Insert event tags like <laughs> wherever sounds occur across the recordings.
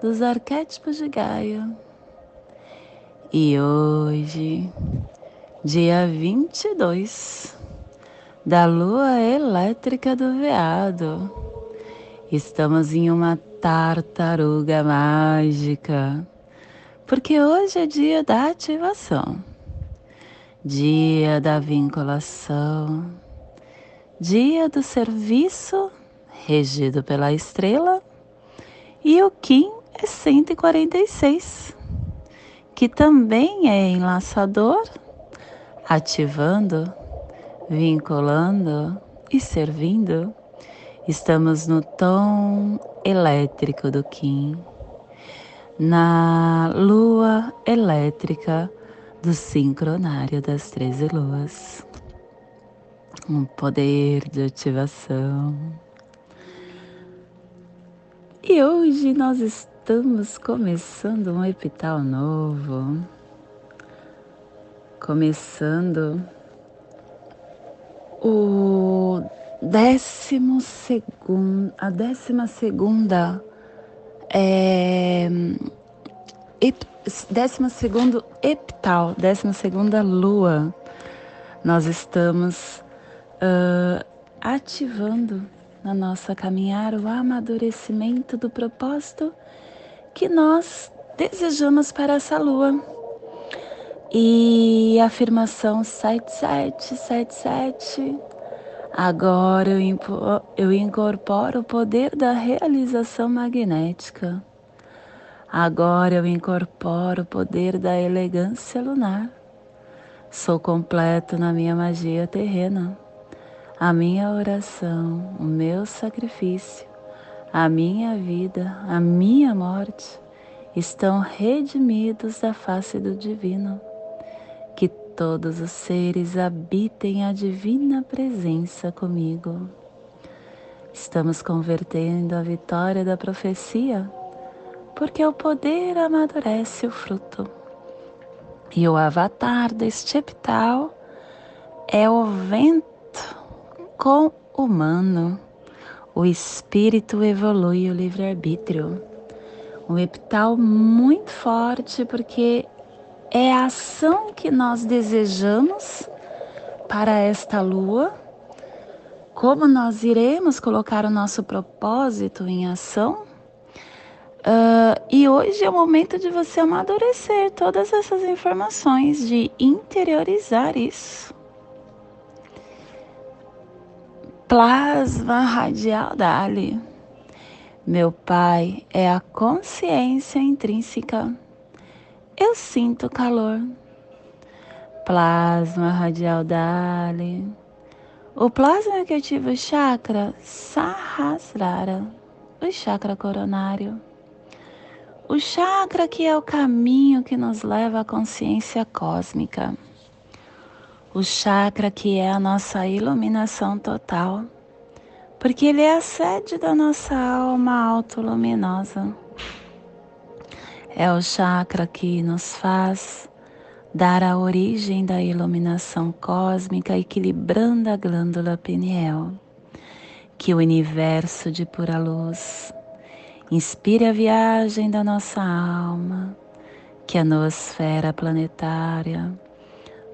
dos arquétipos de Gaia. E hoje, dia 22 da lua elétrica do veado, estamos em uma tartaruga mágica, porque hoje é dia da ativação, dia da vinculação, dia do serviço regido pela estrela e o Kim é 146, que também é enlaçador, ativando, vinculando e servindo. Estamos no tom elétrico do Kim, na lua elétrica do sincronário das 13 luas. Um poder de ativação. E hoje nós estamos estamos começando um epital novo, começando o décimo segundo, a décima segunda, é, ep, segundo epital, décima segunda lua, nós estamos uh, ativando na nossa caminhar o amadurecimento do propósito que nós desejamos para essa lua. E afirmação 7777. Agora eu incorporo o poder da realização magnética. Agora eu incorporo o poder da elegância lunar. Sou completo na minha magia terrena. A minha oração, o meu sacrifício a minha vida, a minha morte estão redimidos da face do divino. Que todos os seres habitem a divina presença comigo. Estamos convertendo a vitória da profecia, porque o poder amadurece o fruto. E o avatar deste epital é o vento com humano o espírito evolui o livre-arbítrio. Um epital muito forte porque é a ação que nós desejamos para esta lua, como nós iremos colocar o nosso propósito em ação. Uh, e hoje é o momento de você amadurecer todas essas informações, de interiorizar isso. Plasma radial Dali. Meu pai é a consciência intrínseca. Eu sinto calor. Plasma radial Dali. O plasma que ativa o chakra Sahasrara, o chakra coronário. O chakra que é o caminho que nos leva à consciência cósmica o chakra que é a nossa iluminação total, porque ele é a sede da nossa alma autoluminosa. É o chakra que nos faz dar a origem da iluminação cósmica, equilibrando a glândula pineal, que o universo de pura luz inspire a viagem da nossa alma, que a noosfera planetária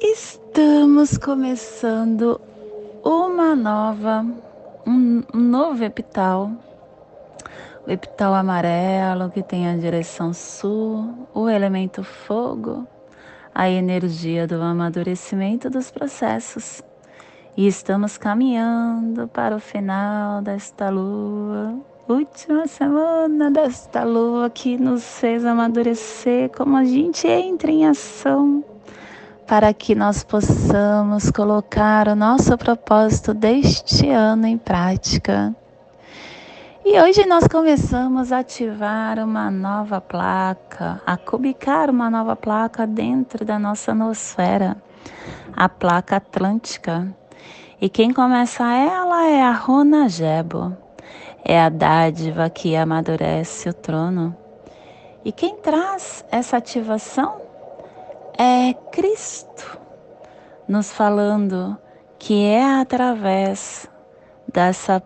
Estamos começando uma nova, um, um novo epital. O epital amarelo que tem a direção sul, o elemento fogo, a energia do amadurecimento dos processos. E estamos caminhando para o final desta lua, última semana desta lua que nos fez amadurecer como a gente entra em ação para que nós possamos colocar o nosso propósito deste ano em prática. E hoje nós começamos a ativar uma nova placa, a cubicar uma nova placa dentro da nossa nosfera, a placa atlântica. E quem começa ela é a Rona Jebo, é a dádiva que amadurece o trono. E quem traz essa ativação é Cristo nos falando que é através dessa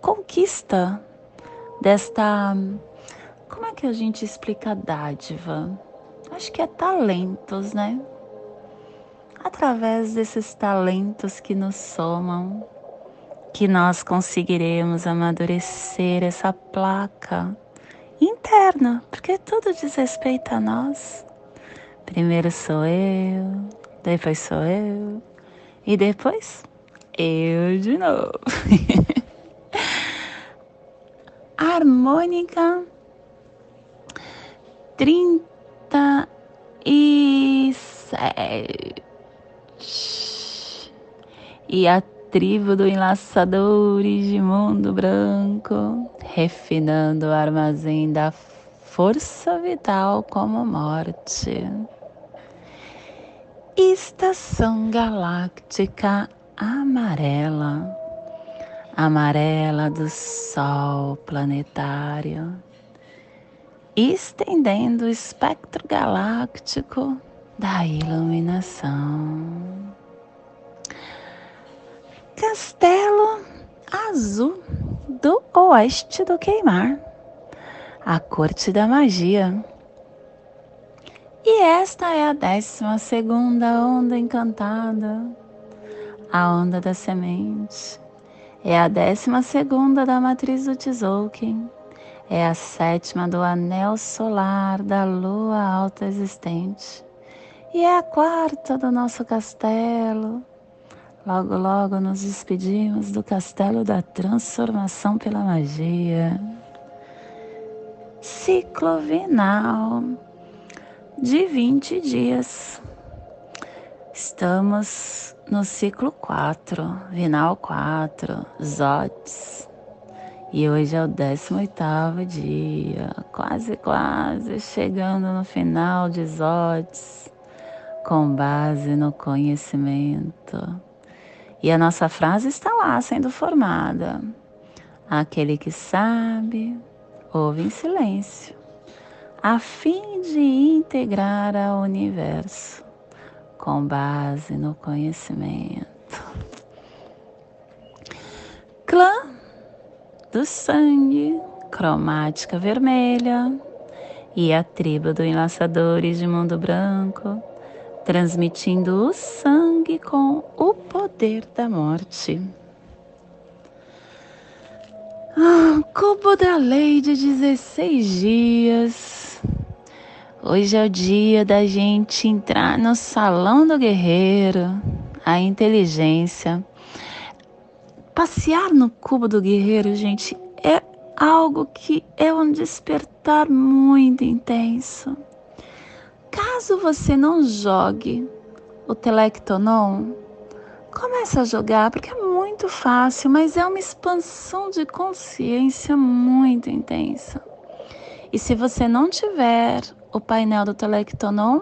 conquista, desta. Como é que a gente explica dádiva? Acho que é talentos, né? Através desses talentos que nos somam, que nós conseguiremos amadurecer essa placa interna, porque tudo diz respeito a nós. Primeiro sou eu, depois sou eu, e depois eu de novo. <laughs> Harmônica trinta e a tribo do Enlaçadores de Mundo Branco, refinando o armazém da força vital como morte. Estação galáctica amarela, amarela do Sol planetário, estendendo o espectro galáctico da iluminação. Castelo Azul do Oeste do Queimar, a Corte da Magia e esta é a décima segunda onda encantada, a onda da semente. É a décima segunda da matriz do Tzolk'in. É a sétima do anel solar da lua alta existente. E é a quarta do nosso castelo. Logo, logo nos despedimos do castelo da transformação pela magia. Ciclo vinal de 20 dias. Estamos no ciclo 4, vinal 4, Zotes. E hoje é o 18 dia, quase, quase chegando no final de Zotes, com base no conhecimento. E a nossa frase está lá sendo formada. Aquele que sabe, ouve em silêncio a fim de integrar ao universo com base no conhecimento. Clã do sangue, cromática vermelha, e a tribo do Enlaçadores de Mundo Branco, transmitindo o sangue com o poder da morte. Ah, cubo da lei de 16 dias Hoje é o dia da gente entrar no salão do guerreiro, a inteligência. Passear no cubo do guerreiro, gente, é algo que é um despertar muito intenso. Caso você não jogue o Telectonon, comece a jogar, porque é muito fácil, mas é uma expansão de consciência muito intensa. E se você não tiver o painel do Telectonon,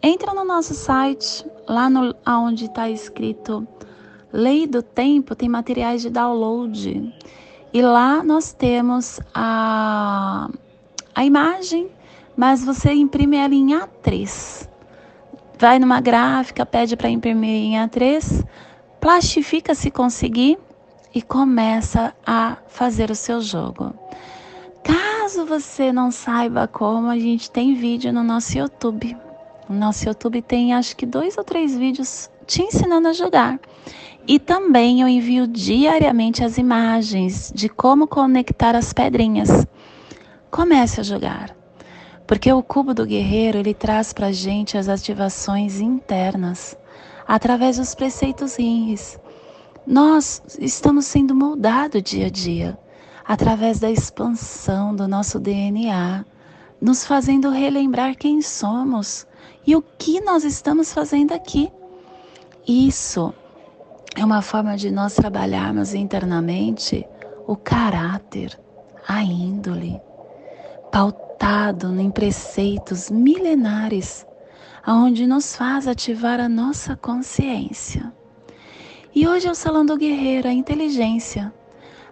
entra no nosso site, lá no, onde está escrito Lei do Tempo, tem materiais de download. E lá nós temos a, a imagem, mas você imprime ela em A3. Vai numa gráfica, pede para imprimir em A3, plastifica se conseguir e começa a fazer o seu jogo. Caso você não saiba como, a gente tem vídeo no nosso YouTube. No nosso YouTube tem acho que dois ou três vídeos te ensinando a jogar. E também eu envio diariamente as imagens de como conectar as pedrinhas. Comece a jogar. Porque o cubo do guerreiro, ele traz para gente as ativações internas através dos preceitos rins. Nós estamos sendo moldados dia a dia através da expansão do nosso DNA, nos fazendo relembrar quem somos e o que nós estamos fazendo aqui. Isso é uma forma de nós trabalharmos internamente o caráter, a índole, pautado em preceitos milenares, aonde nos faz ativar a nossa consciência. E hoje é o Salão do Guerreiro, a inteligência,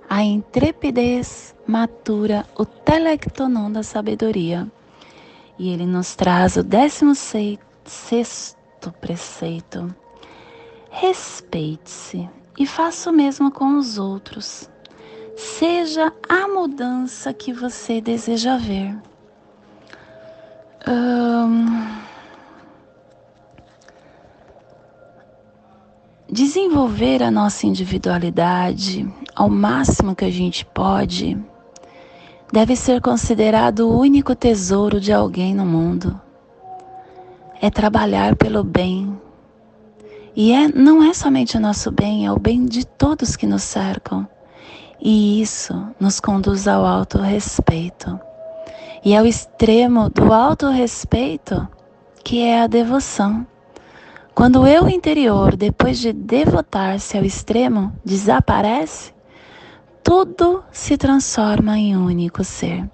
a intrepidez matura o telectonon da sabedoria. E ele nos traz o décimo sexto preceito. Respeite-se e faça o mesmo com os outros. Seja a mudança que você deseja ver. Desenvolver a nossa individualidade ao máximo que a gente pode deve ser considerado o único tesouro de alguém no mundo. É trabalhar pelo bem. E é, não é somente o nosso bem, é o bem de todos que nos cercam. E isso nos conduz ao autorrespeito. E ao extremo do autorrespeito, que é a devoção. Quando o eu interior, depois de devotar-se ao extremo, desaparece, tudo se transforma em um único ser.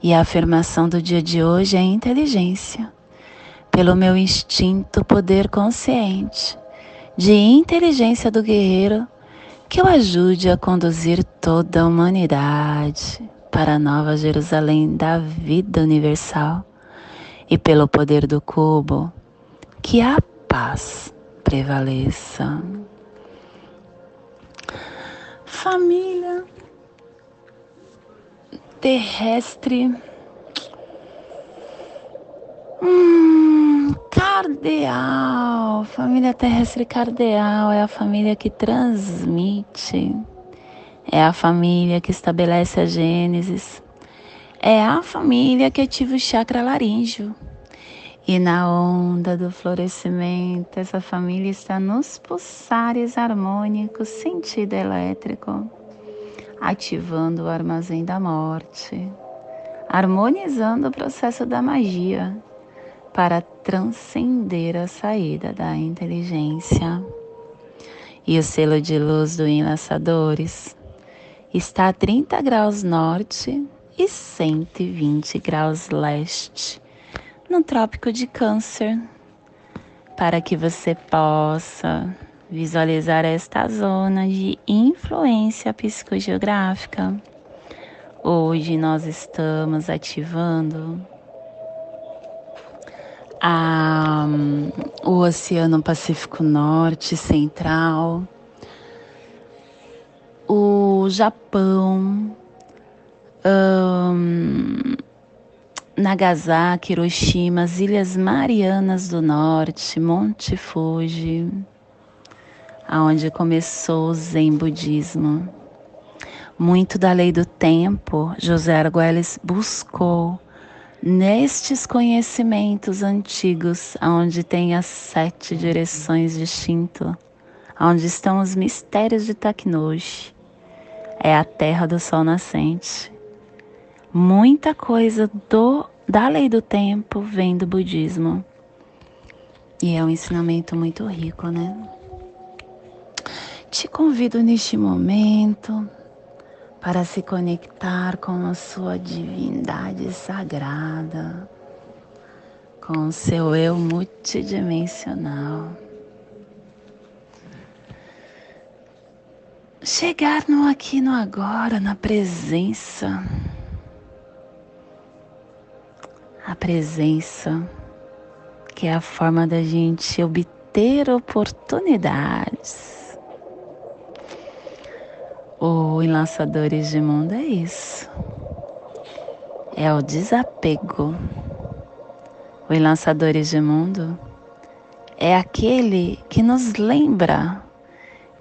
E a afirmação do dia de hoje é inteligência, pelo meu instinto poder consciente, de inteligência do guerreiro, que eu ajude a conduzir toda a humanidade para a nova Jerusalém da vida universal. E pelo poder do cubo, que a paz prevaleça família terrestre. Hum, cardeal, família terrestre cardeal é a família que transmite, é a família que estabelece a Gênesis, é a família que ativa o chakra laríngeo. E na onda do florescimento, essa família está nos pulsares harmônicos, sentido elétrico, ativando o armazém da morte, harmonizando o processo da magia para transcender a saída da inteligência. E o selo de luz do Enlaçadores está a 30 graus norte e 120 graus leste no Trópico de Câncer, para que você possa visualizar esta zona de influência psicogeográfica. Hoje nós estamos ativando a, o Oceano Pacífico Norte Central, o Japão, um, Nagasaki, Hiroshima, as Ilhas Marianas do Norte, Monte Fuji, aonde começou o Zen Budismo. Muito da lei do tempo, José Arguelles buscou nestes conhecimentos antigos, aonde tem as sete direções distintas, aonde estão os mistérios de Taknoshi. É a terra do sol nascente Muita coisa do, da lei do tempo vem do budismo. E é um ensinamento muito rico, né? Te convido neste momento para se conectar com a sua divindade sagrada, com o seu eu multidimensional. Chegar no aqui no agora, na presença a presença, que é a forma da gente obter oportunidades. O Enlaçadores de Mundo é isso. É o desapego. Os lançadores de mundo é aquele que nos lembra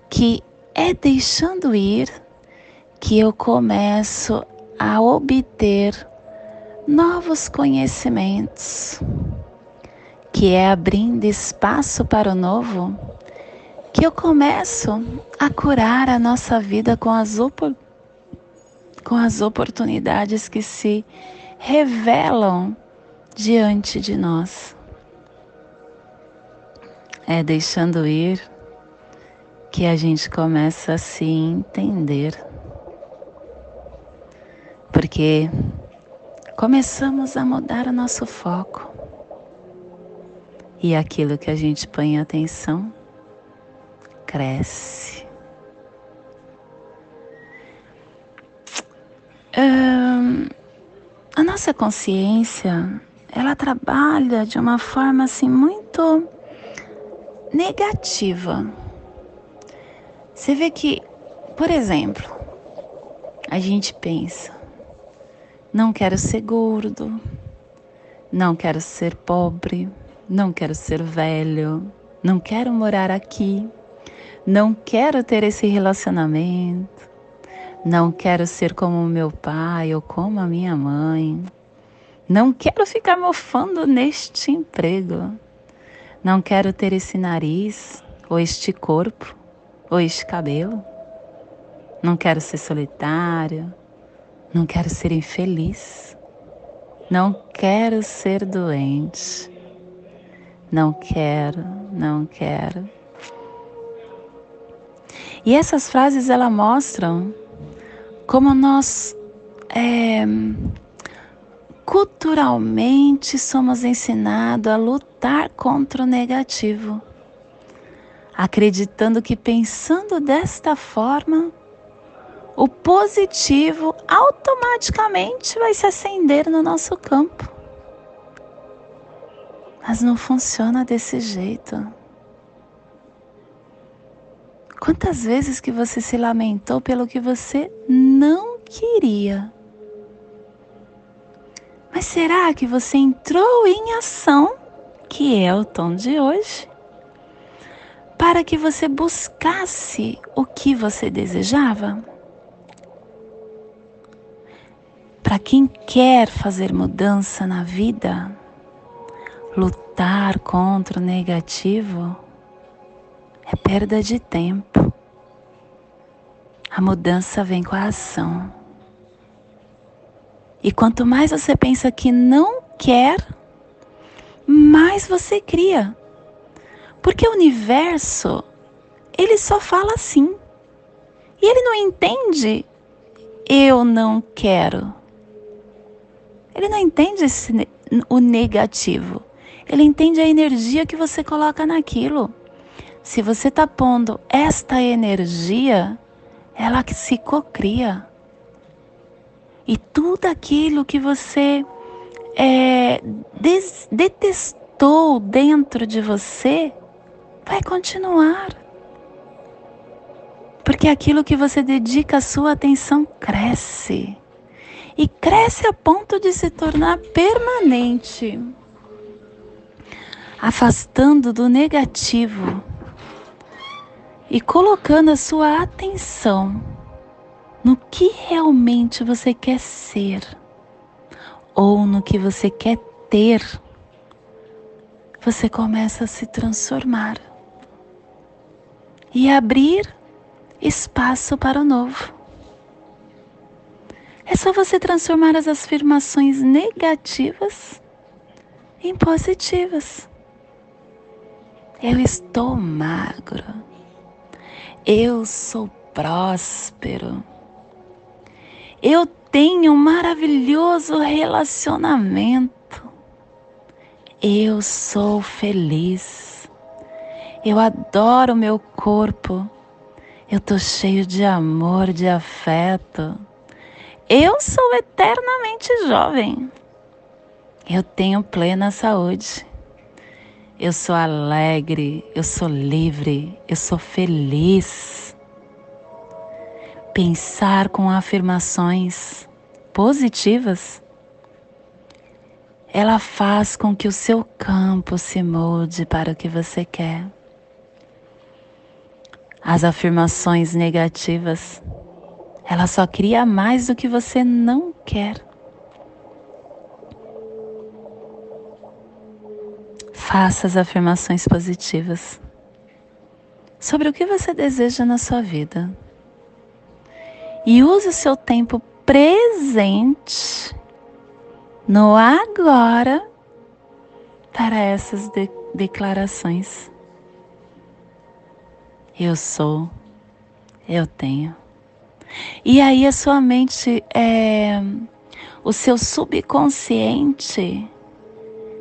que é deixando ir que eu começo a obter novos conhecimentos, que é abrindo espaço para o novo, que eu começo a curar a nossa vida com as, com as oportunidades que se revelam diante de nós. É deixando ir que a gente começa a se entender. Porque começamos a mudar o nosso foco. E aquilo que a gente põe atenção cresce. a nossa consciência, ela trabalha de uma forma assim muito negativa. Você vê que, por exemplo, a gente pensa, não quero ser gordo, não quero ser pobre, não quero ser velho, não quero morar aqui, não quero ter esse relacionamento, não quero ser como meu pai ou como a minha mãe, não quero ficar mofando neste emprego, não quero ter esse nariz ou este corpo ou este cabelo, não quero ser solitário, não quero ser infeliz. Não quero ser doente. Não quero, não quero. E essas frases elas mostram como nós é, culturalmente somos ensinados a lutar contra o negativo, acreditando que pensando desta forma o positivo automaticamente vai se acender no nosso campo. Mas não funciona desse jeito. Quantas vezes que você se lamentou pelo que você não queria? Mas será que você entrou em ação, que é o tom de hoje, para que você buscasse o que você desejava? Para quem quer fazer mudança na vida, lutar contra o negativo é perda de tempo. A mudança vem com a ação. E quanto mais você pensa que não quer, mais você cria. Porque o universo, ele só fala assim. E ele não entende eu não quero. Ele não entende esse, o negativo. Ele entende a energia que você coloca naquilo. Se você está pondo esta energia, ela se cocria. E tudo aquilo que você é, detestou dentro de você vai continuar. Porque aquilo que você dedica a sua atenção cresce. E cresce a ponto de se tornar permanente, afastando do negativo. E colocando a sua atenção no que realmente você quer ser. Ou no que você quer ter, você começa a se transformar e abrir espaço para o novo. É só você transformar as afirmações negativas em positivas. Eu estou magro. Eu sou próspero. Eu tenho um maravilhoso relacionamento. Eu sou feliz. Eu adoro meu corpo. Eu tô cheio de amor, de afeto. Eu sou eternamente jovem. Eu tenho plena saúde. Eu sou alegre, eu sou livre, eu sou feliz. Pensar com afirmações positivas ela faz com que o seu campo se molde para o que você quer. As afirmações negativas, ela só cria mais do que você não quer. Faça as afirmações positivas sobre o que você deseja na sua vida. E use o seu tempo presente no agora para essas de declarações. Eu sou, eu tenho. E aí a sua mente, é, o seu subconsciente,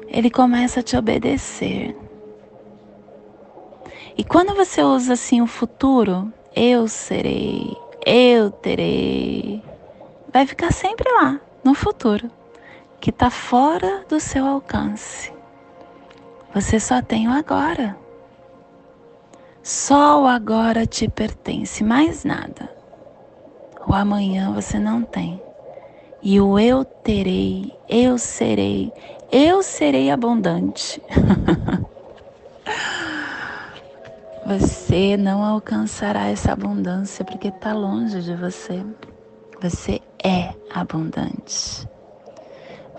ele começa a te obedecer. E quando você usa assim o futuro, eu serei, eu terei, vai ficar sempre lá, no futuro, que está fora do seu alcance. Você só tem o agora. Só o agora te pertence, mais nada. O amanhã você não tem. E o eu terei, eu serei, eu serei abundante. <laughs> você não alcançará essa abundância porque está longe de você. Você é abundante.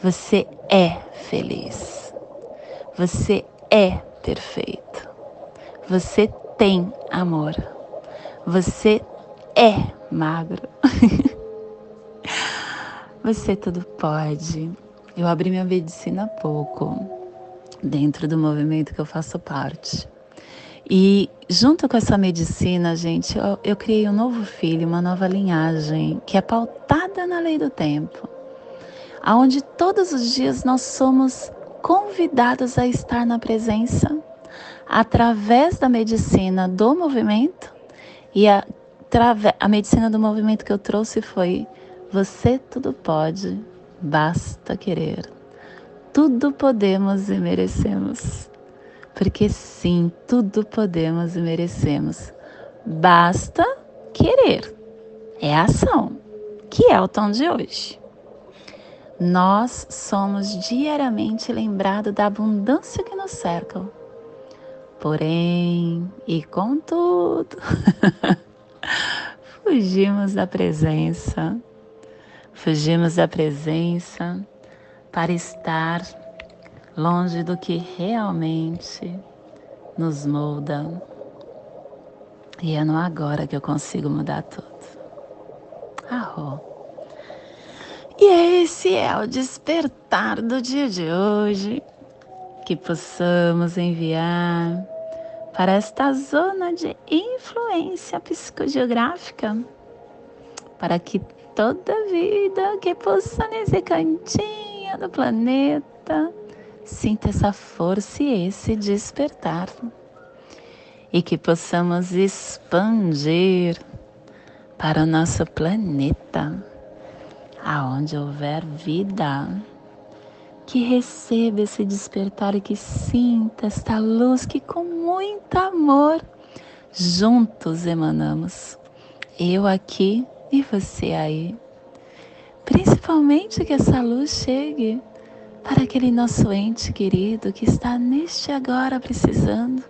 Você é feliz. Você é perfeito. Você tem amor. Você é magro. <laughs> Você tudo pode. Eu abri minha medicina há pouco, dentro do movimento que eu faço parte. E junto com essa medicina, gente, eu, eu, criei um novo filho, uma nova linhagem, que é pautada na lei do tempo, aonde todos os dias nós somos convidados a estar na presença através da medicina do movimento e a, a medicina do movimento que eu trouxe foi você tudo pode, basta querer. Tudo podemos e merecemos. Porque sim, tudo podemos e merecemos. Basta querer. É a ação, que é o tom de hoje. Nós somos diariamente lembrados da abundância que nos cerca Porém, e contudo, <laughs> fugimos da presença, fugimos da presença para estar longe do que realmente nos molda. E é no agora que eu consigo mudar tudo. Arro. E esse é o despertar do dia de hoje que possamos enviar para esta zona de influência psicogeográfica, para que toda vida que possa nesse cantinho do planeta sinta essa força e esse despertar, e que possamos expandir para o nosso planeta, aonde houver vida que receba esse despertar e que sinta esta luz que com muito amor juntos emanamos. Eu aqui e você aí. Principalmente que essa luz chegue para aquele nosso ente querido que está neste agora precisando,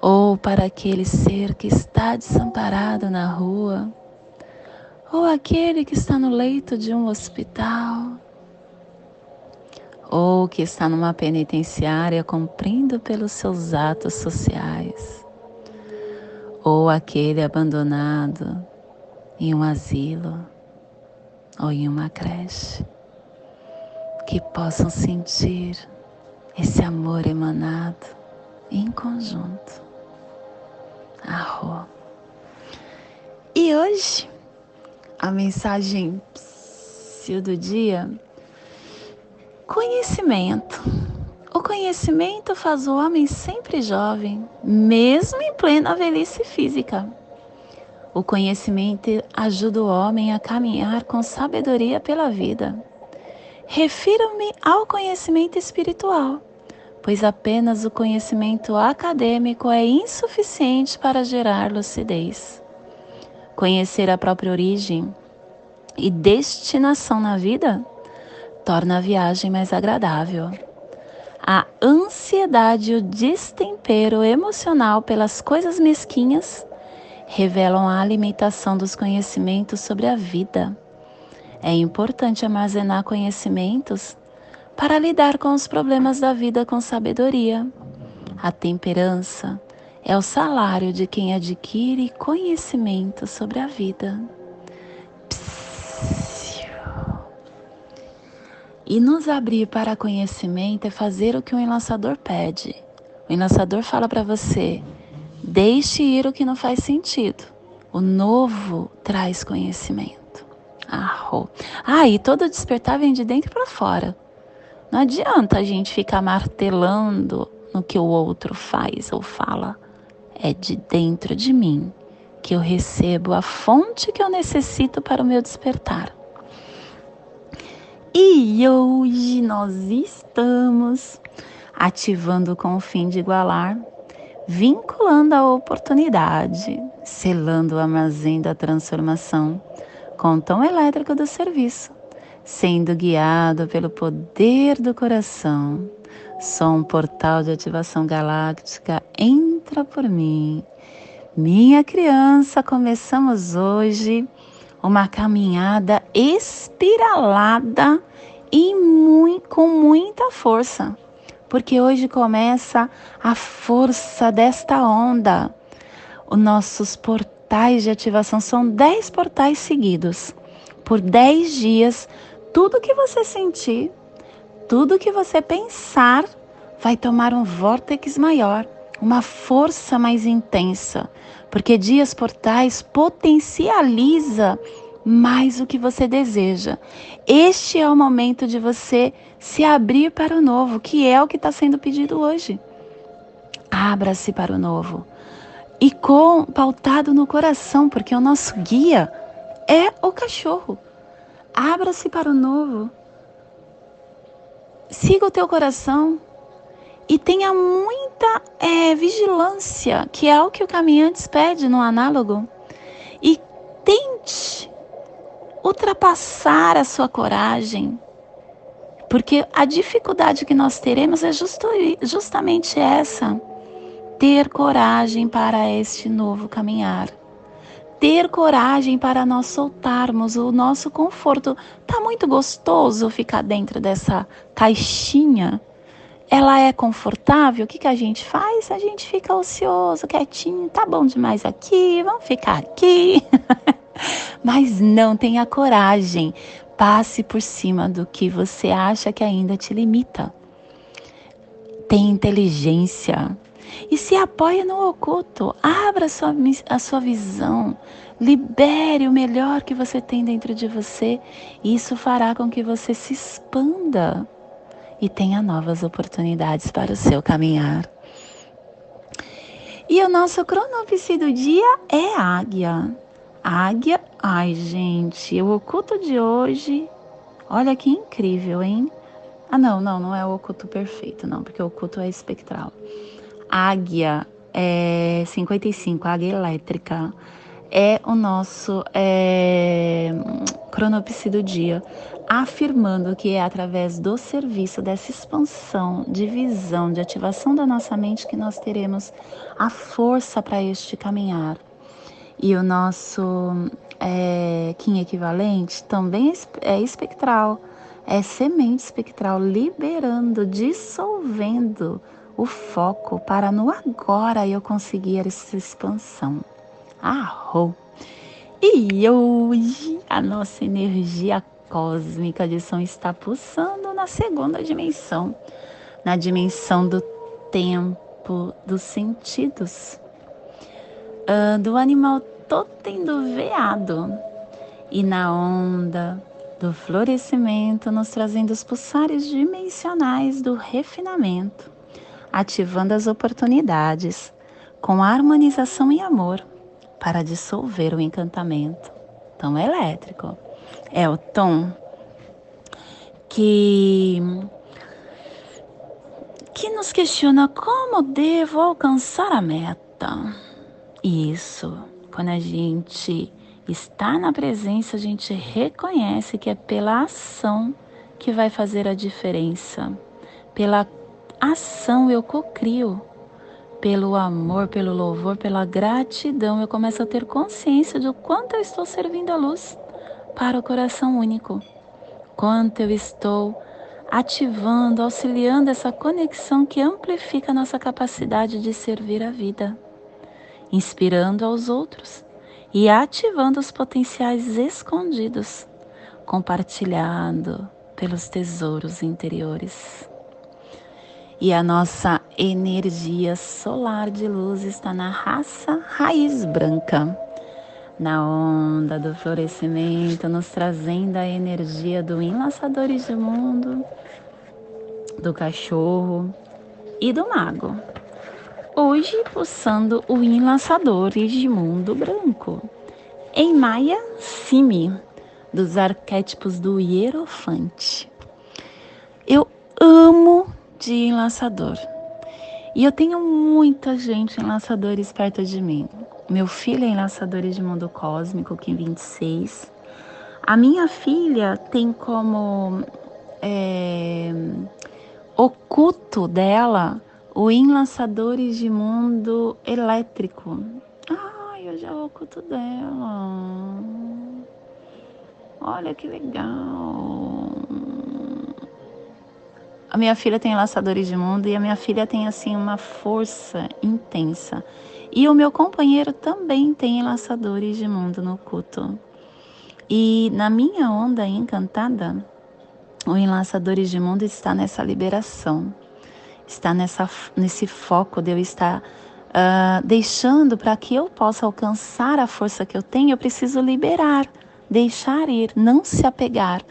ou para aquele ser que está desamparado na rua, ou aquele que está no leito de um hospital ou que está numa penitenciária cumprindo pelos seus atos sociais, ou aquele abandonado em um asilo ou em uma creche, que possam sentir esse amor emanado em conjunto. Arro. E hoje, a mensagem do dia Conhecimento. O conhecimento faz o homem sempre jovem, mesmo em plena velhice física. O conhecimento ajuda o homem a caminhar com sabedoria pela vida. Refiro-me ao conhecimento espiritual, pois apenas o conhecimento acadêmico é insuficiente para gerar lucidez. Conhecer a própria origem e destinação na vida torna a viagem mais agradável. A ansiedade e o destempero emocional pelas coisas mesquinhas revelam a alimentação dos conhecimentos sobre a vida. É importante armazenar conhecimentos para lidar com os problemas da vida com sabedoria. A temperança é o salário de quem adquire conhecimento sobre a vida. E nos abrir para conhecimento é fazer o que o enlaçador pede. O enlaçador fala para você: deixe ir o que não faz sentido. O novo traz conhecimento. Arro. Ah, e todo despertar vem de dentro para fora. Não adianta a gente ficar martelando no que o outro faz ou fala. É de dentro de mim que eu recebo a fonte que eu necessito para o meu despertar. E hoje nós estamos ativando com o fim de igualar, vinculando a oportunidade, selando o armazém da transformação com o tom elétrico do serviço, sendo guiado pelo poder do coração. Sou um portal de ativação galáctica, entra por mim. Minha criança, começamos hoje uma caminhada espiralada e muito, com muita força, porque hoje começa a força desta onda. Os nossos portais de ativação são 10 portais seguidos. Por 10 dias, tudo que você sentir, tudo que você pensar, vai tomar um vórtex maior, uma força mais intensa porque dias portais potencializa mais o que você deseja. Este é o momento de você se abrir para o novo, que é o que está sendo pedido hoje. Abra-se para o novo. E com pautado no coração, porque o nosso guia é o cachorro. Abra-se para o novo. Siga o teu coração e tenha muita é, vigilância, que é o que o caminhante pede no análogo, e tente ultrapassar a sua coragem, porque a dificuldade que nós teremos é justo, justamente essa: ter coragem para este novo caminhar. Ter coragem para nós soltarmos o nosso conforto. Tá muito gostoso ficar dentro dessa caixinha ela é confortável, o que, que a gente faz? A gente fica ocioso, quietinho, tá bom demais aqui, vamos ficar aqui. <laughs> Mas não tenha coragem, passe por cima do que você acha que ainda te limita. Tenha inteligência e se apoie no oculto, abra a sua, a sua visão, libere o melhor que você tem dentro de você, isso fará com que você se expanda e tenha novas oportunidades para o seu caminhar. E o nosso cronopse do dia é águia. Águia, ai gente, o oculto de hoje, olha que incrível, hein? Ah, não, não, não é o oculto perfeito, não, porque o oculto é espectral. Águia é 55, águia elétrica é o nosso é, cronopse do dia, afirmando que é através do serviço, dessa expansão de visão, de ativação da nossa mente, que nós teremos a força para este caminhar. E o nosso é, Kim equivalente também é espectral, é semente espectral, liberando, dissolvendo o foco para no agora eu conseguir essa expansão. Arro! E hoje a nossa energia cósmica de som está pulsando na segunda dimensão, na dimensão do tempo, dos sentidos, uh, do animal totem do veado e na onda do florescimento, nos trazendo os pulsares dimensionais do refinamento, ativando as oportunidades com harmonização e amor para dissolver o encantamento. Tom elétrico é o tom que que nos questiona como devo alcançar a meta. Isso, quando a gente está na presença, a gente reconhece que é pela ação que vai fazer a diferença. Pela ação eu cocrio. Pelo amor, pelo louvor, pela gratidão, eu começo a ter consciência do quanto eu estou servindo a luz para o coração único. Quanto eu estou ativando, auxiliando essa conexão que amplifica a nossa capacidade de servir a vida, inspirando aos outros e ativando os potenciais escondidos, compartilhado pelos tesouros interiores. E a nossa energia solar de luz está na raça raiz branca, na onda do florescimento, nos trazendo a energia do enlaçadores de mundo, do cachorro e do mago. Hoje pulsando o enlaçador de mundo branco. Em Maia Simi, dos arquétipos do Hierofante. Eu amo de enlaçador. E eu tenho muita gente enlaçadores perto de mim. Meu filho é enlaçador de mundo cósmico, que 26. A minha filha tem como é, oculto dela o enlaçadores de mundo elétrico. Ai, eu já oculto dela. Olha que legal. A minha filha tem laçadores de mundo e a minha filha tem assim uma força intensa. E o meu companheiro também tem laçadores de mundo no culto. E na minha onda encantada, o enlaçadores de mundo está nessa liberação, está nessa, nesse foco de eu estar uh, deixando para que eu possa alcançar a força que eu tenho, eu preciso liberar, deixar ir, não se apegar.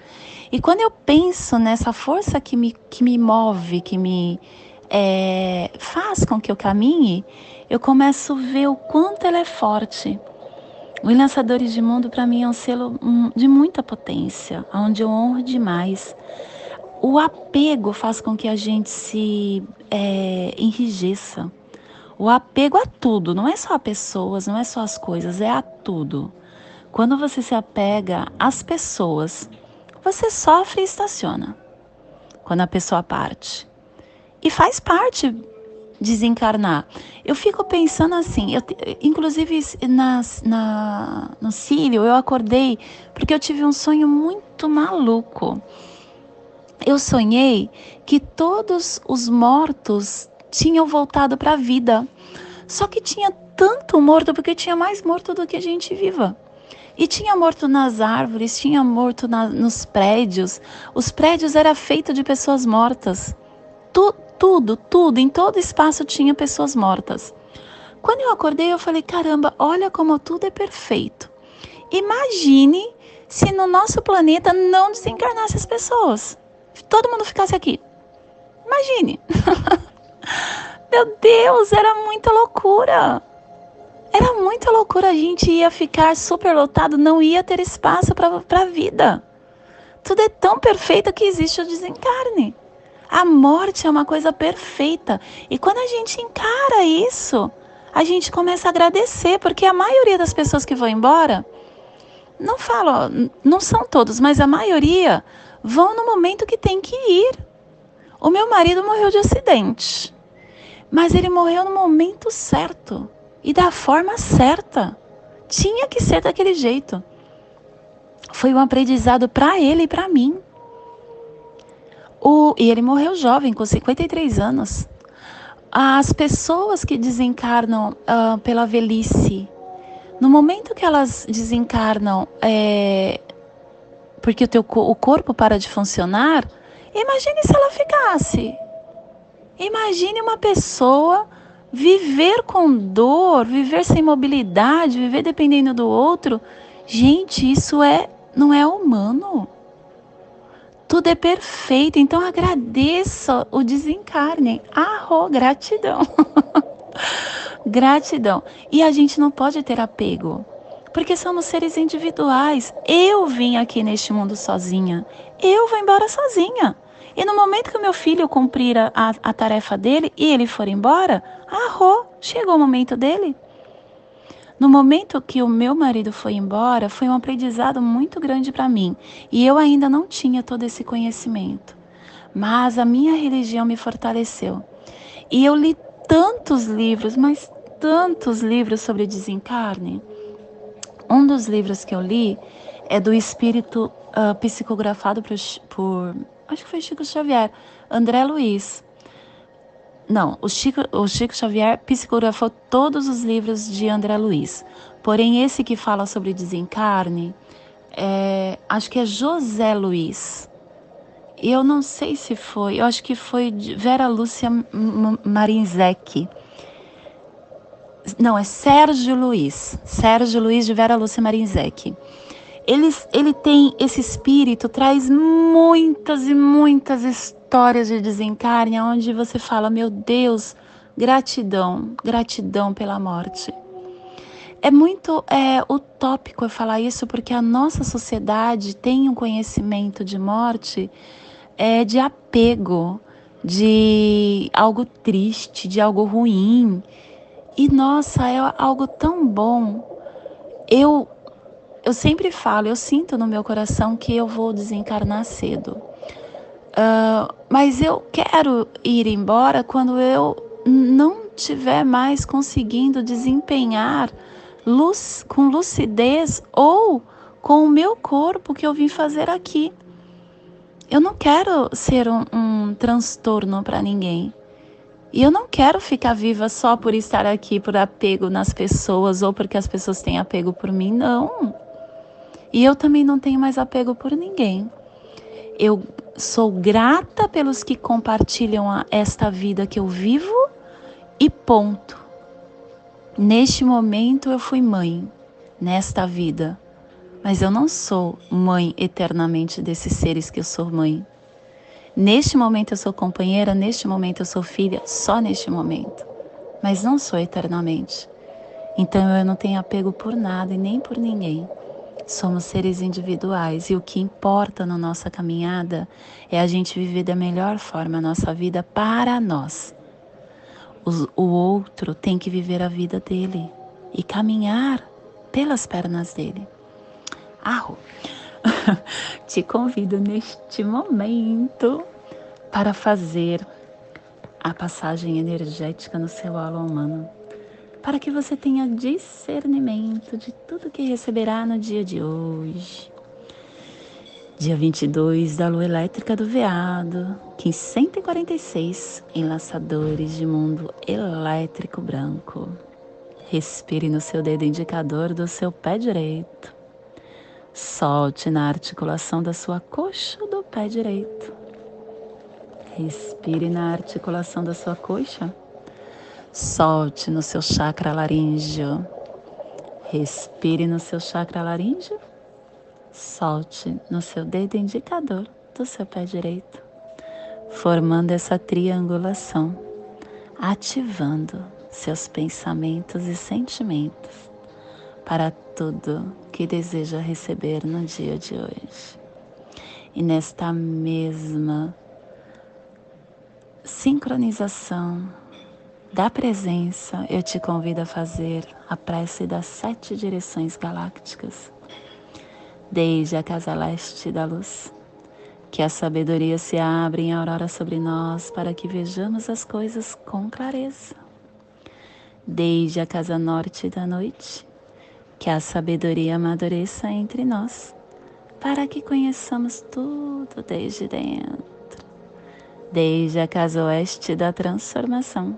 E quando eu penso nessa força que me, que me move, que me é, faz com que eu caminhe, eu começo a ver o quanto ela é forte. O Lançadores de Mundo para mim é um selo de muita potência, onde eu honro demais. O apego faz com que a gente se é, enrijeça. O apego a tudo, não é só a pessoas, não é só as coisas, é a tudo. Quando você se apega às pessoas, você sofre e estaciona quando a pessoa parte. E faz parte desencarnar. Eu fico pensando assim, eu, inclusive nas, na, no Sírio, eu acordei porque eu tive um sonho muito maluco. Eu sonhei que todos os mortos tinham voltado para a vida. Só que tinha tanto morto, porque tinha mais morto do que a gente viva. E tinha morto nas árvores, tinha morto na, nos prédios. Os prédios eram feitos de pessoas mortas. Tu, tudo, tudo, em todo espaço tinha pessoas mortas. Quando eu acordei, eu falei: caramba, olha como tudo é perfeito. Imagine se no nosso planeta não desencarnasse as pessoas. Todo mundo ficasse aqui. Imagine. <laughs> Meu Deus, era muita loucura. Era muita loucura, a gente ia ficar super lotado, não ia ter espaço para a vida. Tudo é tão perfeito que existe o desencarne. A morte é uma coisa perfeita. E quando a gente encara isso, a gente começa a agradecer, porque a maioria das pessoas que vão embora, não falo, não são todos, mas a maioria vão no momento que tem que ir. O meu marido morreu de acidente, mas ele morreu no momento certo e da forma certa. Tinha que ser daquele jeito. Foi um aprendizado para ele e para mim. O, e ele morreu jovem, com 53 anos. As pessoas que desencarnam uh, pela velhice, no momento que elas desencarnam, é, porque o, teu, o corpo para de funcionar, imagine se ela ficasse. Imagine uma pessoa Viver com dor, viver sem mobilidade, viver dependendo do outro, gente, isso é não é humano. Tudo é perfeito, então agradeça o desencarne. Arro, gratidão. <laughs> gratidão. E a gente não pode ter apego, porque somos seres individuais. Eu vim aqui neste mundo sozinha. Eu vou embora sozinha. E no momento que o meu filho cumprir a, a, tarefa dele e ele for embora, arro, chegou o momento dele. No momento que o meu marido foi embora, foi um aprendizado muito grande para mim e eu ainda não tinha todo esse conhecimento. Mas a minha religião me fortaleceu. E eu li tantos livros, mas tantos livros sobre desencarne. Um dos livros que eu li é do Espírito uh, psicografado por, por, acho que foi Chico Xavier, André Luiz. Não, o Chico, o Chico Xavier psicografou todos os livros de André Luiz. Porém, esse que fala sobre desencarne, é, acho que é José Luiz. Eu não sei se foi, eu acho que foi Vera Lúcia Marinzec. Não, é Sérgio Luiz. Sérgio Luiz de Vera Lúcia Marinzec. Ele, ele tem esse espírito, traz muitas e muitas histórias de desencarne onde você fala: Meu Deus, gratidão, gratidão pela morte. É muito é, utópico eu falar isso porque a nossa sociedade tem um conhecimento de morte é, de apego, de algo triste, de algo ruim. E nossa, é algo tão bom. Eu eu sempre falo, eu sinto no meu coração que eu vou desencarnar cedo. Uh, mas eu quero ir embora quando eu não estiver mais conseguindo desempenhar luz, com lucidez ou com o meu corpo que eu vim fazer aqui. Eu não quero ser um, um transtorno para ninguém. E eu não quero ficar viva só por estar aqui, por apego nas pessoas ou porque as pessoas têm apego por mim, não. E eu também não tenho mais apego por ninguém. Eu sou grata pelos que compartilham esta vida que eu vivo e ponto. Neste momento eu fui mãe, nesta vida, mas eu não sou mãe eternamente desses seres que eu sou mãe. Neste momento eu sou companheira, neste momento eu sou filha, só neste momento, mas não sou eternamente. Então eu não tenho apego por nada e nem por ninguém. Somos seres individuais e o que importa na nossa caminhada é a gente viver da melhor forma a nossa vida para nós. O, outro tem que viver a vida dele e caminhar pelas pernas dele. Arro! <laughs> Te convido neste momento para fazer a passagem energética no seu alma humano para que você tenha discernimento de tudo que receberá no dia de hoje. Dia 22 da lua elétrica do veado, 146 enlaçadores de mundo elétrico branco. Respire no seu dedo indicador do seu pé direito. Solte na articulação da sua coxa do pé direito. Respire na articulação da sua coxa Solte no seu chakra laríngeo. Respire no seu chakra laríngeo. Solte no seu dedo indicador do seu pé direito, formando essa triangulação, ativando seus pensamentos e sentimentos para tudo que deseja receber no dia de hoje. E nesta mesma sincronização da presença, eu te convido a fazer a prece das sete direções galácticas, desde a casa leste da luz. Que a sabedoria se abra em aurora sobre nós para que vejamos as coisas com clareza. Desde a casa norte da noite, que a sabedoria amadureça entre nós para que conheçamos tudo desde dentro. Desde a casa oeste da transformação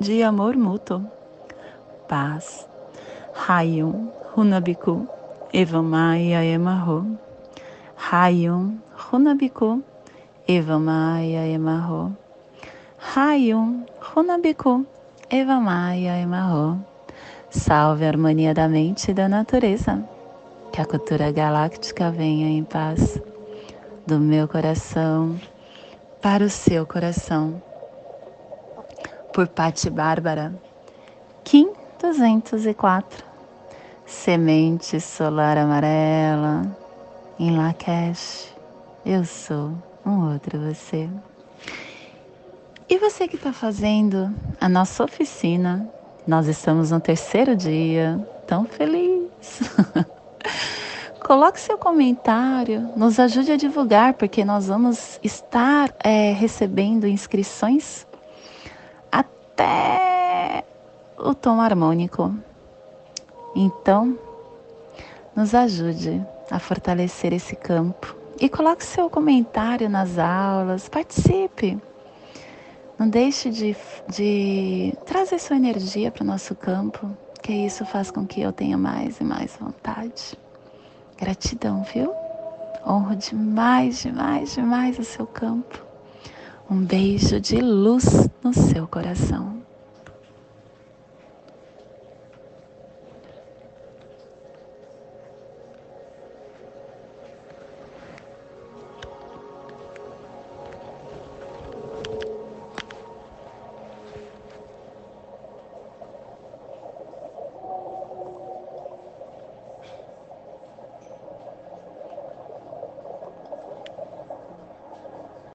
de amor mútuo, paz. Hayum Runabiku Evamaya Emarro. Hayum Runabiku Evamaya Emarro. Hayum Runabiku Evamaya Emarro. Salve a harmonia da mente e da natureza. Que a cultura galáctica venha em paz do meu coração para o seu coração. Por Pati Bárbara, Kim 204. Semente solar amarela, em Lakesh, eu sou um outro você. E você que está fazendo a nossa oficina, nós estamos no terceiro dia, tão feliz. <laughs> Coloque seu comentário, nos ajude a divulgar, porque nós vamos estar é, recebendo inscrições até o tom harmônico. Então, nos ajude a fortalecer esse campo e coloque seu comentário nas aulas, participe. Não deixe de, de trazer sua energia para o nosso campo, que isso faz com que eu tenha mais e mais vontade. Gratidão, viu? Honro demais, demais, demais o seu campo. Um beijo de luz no seu coração.